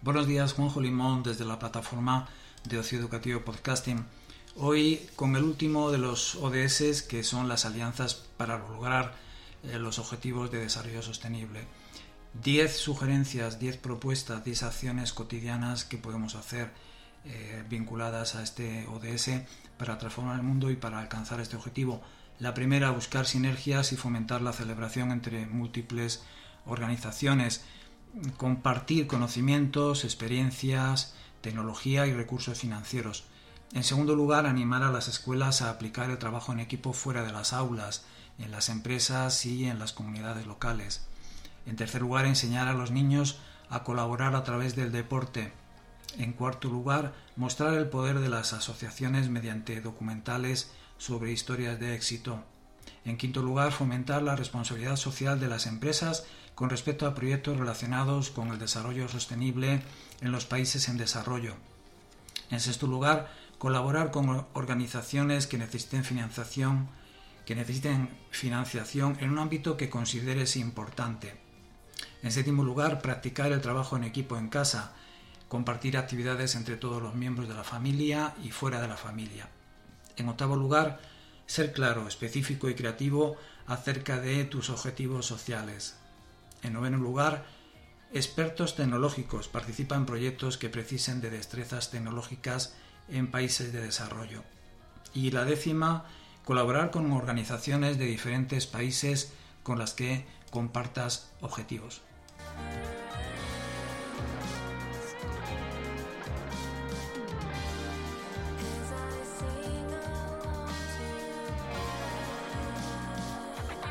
Buenos días, Juanjo Limón, desde la plataforma de Ocio Educativo Podcasting. Hoy con el último de los ODS, que son las alianzas para lograr eh, los objetivos de desarrollo sostenible. 10 sugerencias, 10 propuestas, 10 acciones cotidianas que podemos hacer eh, vinculadas a este ODS para transformar el mundo y para alcanzar este objetivo. La primera, buscar sinergias y fomentar la celebración entre múltiples organizaciones, compartir conocimientos, experiencias, tecnología y recursos financieros. En segundo lugar, animar a las escuelas a aplicar el trabajo en equipo fuera de las aulas, en las empresas y en las comunidades locales. En tercer lugar, enseñar a los niños a colaborar a través del deporte. En cuarto lugar, mostrar el poder de las asociaciones mediante documentales sobre historias de éxito. En quinto lugar, fomentar la responsabilidad social de las empresas con respecto a proyectos relacionados con el desarrollo sostenible en los países en desarrollo. En sexto lugar, colaborar con organizaciones que necesiten financiación, en un ámbito que consideres importante. En séptimo lugar, practicar el trabajo en equipo en casa, compartir actividades entre todos los miembros de la familia y fuera de la familia. En octavo lugar, ser claro, específico y creativo acerca de tus objetivos sociales. En noveno lugar, expertos tecnológicos participan en proyectos que precisen de destrezas tecnológicas en países de desarrollo. Y la décima, colaborar con organizaciones de diferentes países con las que compartas objetivos.